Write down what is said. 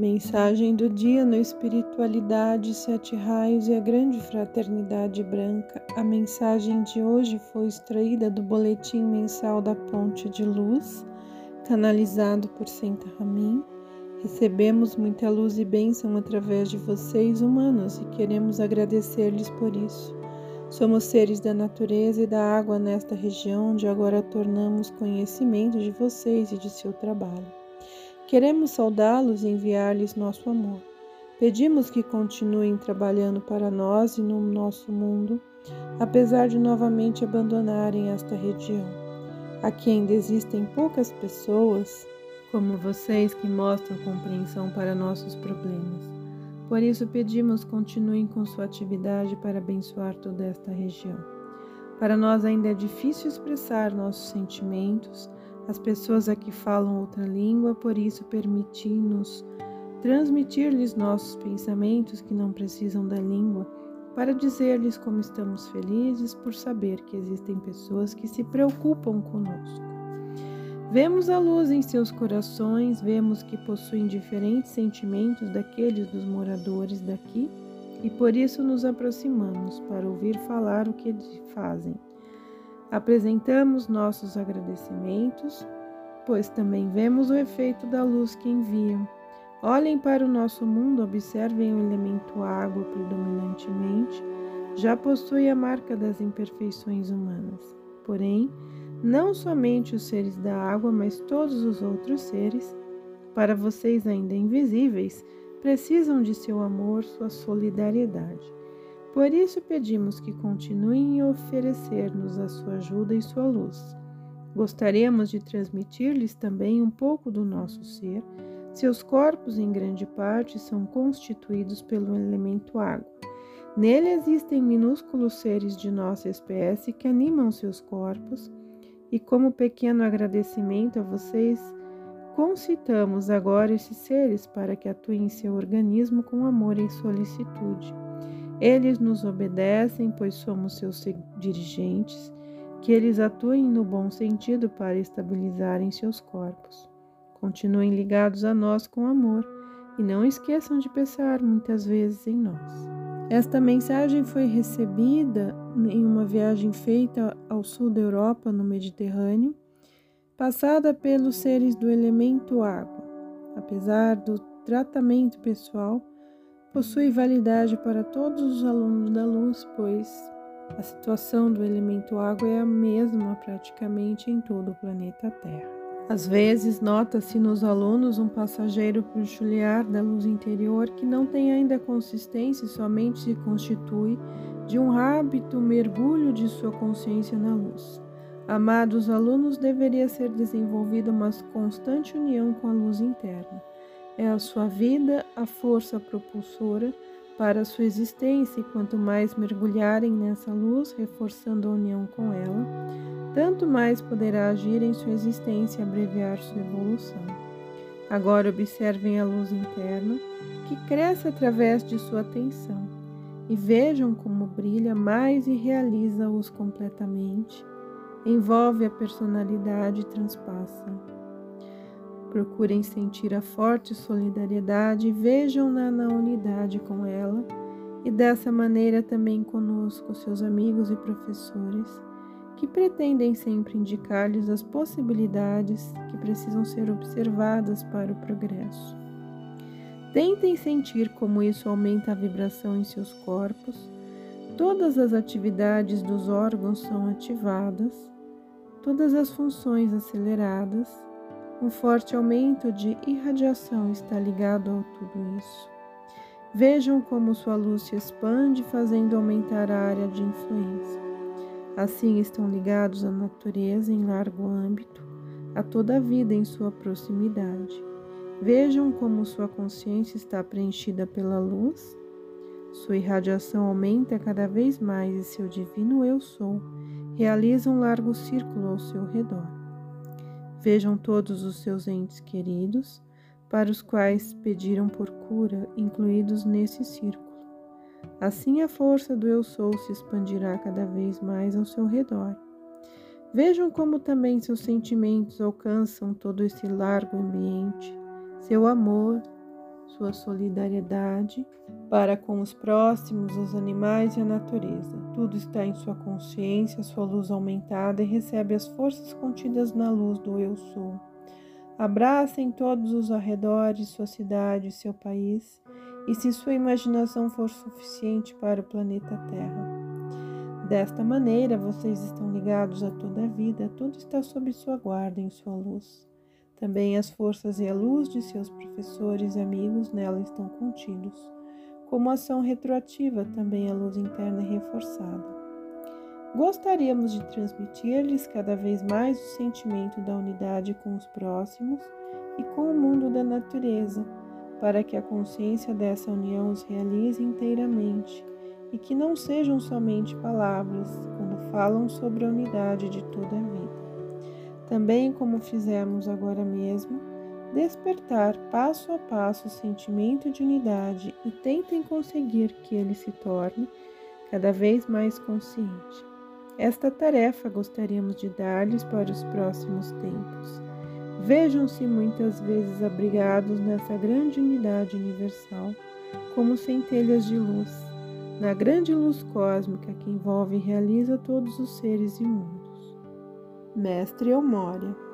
Mensagem do dia no Espiritualidade, Sete Raios e a Grande Fraternidade Branca. A mensagem de hoje foi extraída do Boletim Mensal da Ponte de Luz, canalizado por Senta Ramin. Recebemos muita luz e bênção através de vocês, humanos, e queremos agradecer-lhes por isso. Somos seres da natureza e da água nesta região, onde agora tornamos conhecimento de vocês e de seu trabalho. Queremos saudá-los e enviar-lhes nosso amor. Pedimos que continuem trabalhando para nós e no nosso mundo, apesar de novamente abandonarem esta região. Aqui ainda existem poucas pessoas como vocês que mostram compreensão para nossos problemas. Por isso pedimos continuem com sua atividade para abençoar toda esta região. Para nós ainda é difícil expressar nossos sentimentos, as pessoas aqui falam outra língua, por isso permitimos transmitir-lhes nossos pensamentos que não precisam da língua, para dizer-lhes como estamos felizes por saber que existem pessoas que se preocupam conosco. Vemos a luz em seus corações, vemos que possuem diferentes sentimentos daqueles dos moradores daqui e por isso nos aproximamos para ouvir falar o que fazem. Apresentamos nossos agradecimentos, pois também vemos o efeito da luz que enviam. Olhem para o nosso mundo, observem o elemento água predominantemente, já possui a marca das imperfeições humanas. Porém, não somente os seres da água, mas todos os outros seres, para vocês ainda invisíveis, precisam de seu amor, sua solidariedade. Por isso pedimos que continuem a oferecer-nos a sua ajuda e sua luz. Gostaríamos de transmitir-lhes também um pouco do nosso ser. Seus corpos, em grande parte, são constituídos pelo elemento água. Nele existem minúsculos seres de nossa espécie que animam seus corpos, e como pequeno agradecimento a vocês, concitamos agora esses seres para que atuem em seu organismo com amor e solicitude. Eles nos obedecem, pois somos seus dirigentes, que eles atuem no bom sentido para estabilizarem seus corpos. Continuem ligados a nós com amor e não esqueçam de pensar muitas vezes em nós. Esta mensagem foi recebida em uma viagem feita ao sul da Europa, no Mediterrâneo, passada pelos seres do elemento água. Apesar do tratamento pessoal, possui validade para todos os alunos da luz, pois a situação do elemento água é a mesma praticamente em todo o planeta Terra. Às vezes, nota-se nos alunos um passageiro peculiar da luz interior que não tem ainda consistência e somente se constitui de um hábito mergulho de sua consciência na luz. Amados alunos, deveria ser desenvolvida uma constante união com a luz interna é a sua vida a força propulsora para a sua existência, e quanto mais mergulharem nessa luz, reforçando a união com ela, tanto mais poderá agir em sua existência e abreviar sua evolução. Agora observem a luz interna que cresce através de sua atenção e vejam como brilha mais e realiza-os completamente, envolve a personalidade e transpassa. Procurem sentir a forte solidariedade e vejam-na na unidade com ela, e dessa maneira também conosco, seus amigos e professores, que pretendem sempre indicar-lhes as possibilidades que precisam ser observadas para o progresso. Tentem sentir como isso aumenta a vibração em seus corpos, todas as atividades dos órgãos são ativadas, todas as funções aceleradas um forte aumento de irradiação está ligado a tudo isso. Vejam como sua luz se expande, fazendo aumentar a área de influência. Assim estão ligados à natureza em largo âmbito, a toda a vida em sua proximidade. Vejam como sua consciência está preenchida pela luz. Sua irradiação aumenta cada vez mais e seu divino Eu Sou realiza um largo círculo ao seu redor. Vejam todos os seus entes queridos, para os quais pediram por cura, incluídos nesse círculo. Assim a força do Eu Sou se expandirá cada vez mais ao seu redor. Vejam como também seus sentimentos alcançam todo esse largo ambiente, seu amor, sua solidariedade para com os próximos, os animais e a natureza. Tudo está em sua consciência, sua luz aumentada e recebe as forças contidas na luz do Eu Sou. Abracem todos os arredores, sua cidade, seu país, e se sua imaginação for suficiente para o planeta Terra. Desta maneira, vocês estão ligados a toda a vida, tudo está sob sua guarda em sua luz. Também as forças e a luz de seus professores e amigos nela estão contidos. Como ação retroativa, também a luz interna é reforçada. Gostaríamos de transmitir-lhes cada vez mais o sentimento da unidade com os próximos e com o mundo da natureza, para que a consciência dessa união os realize inteiramente e que não sejam somente palavras quando falam sobre a unidade de toda a vida também como fizemos agora mesmo, despertar passo a passo o sentimento de unidade e tentem conseguir que ele se torne cada vez mais consciente. Esta tarefa gostaríamos de dar-lhes para os próximos tempos. Vejam-se muitas vezes abrigados nessa grande unidade universal, como centelhas de luz, na grande luz cósmica que envolve e realiza todos os seres imundos. Mestre Eumória.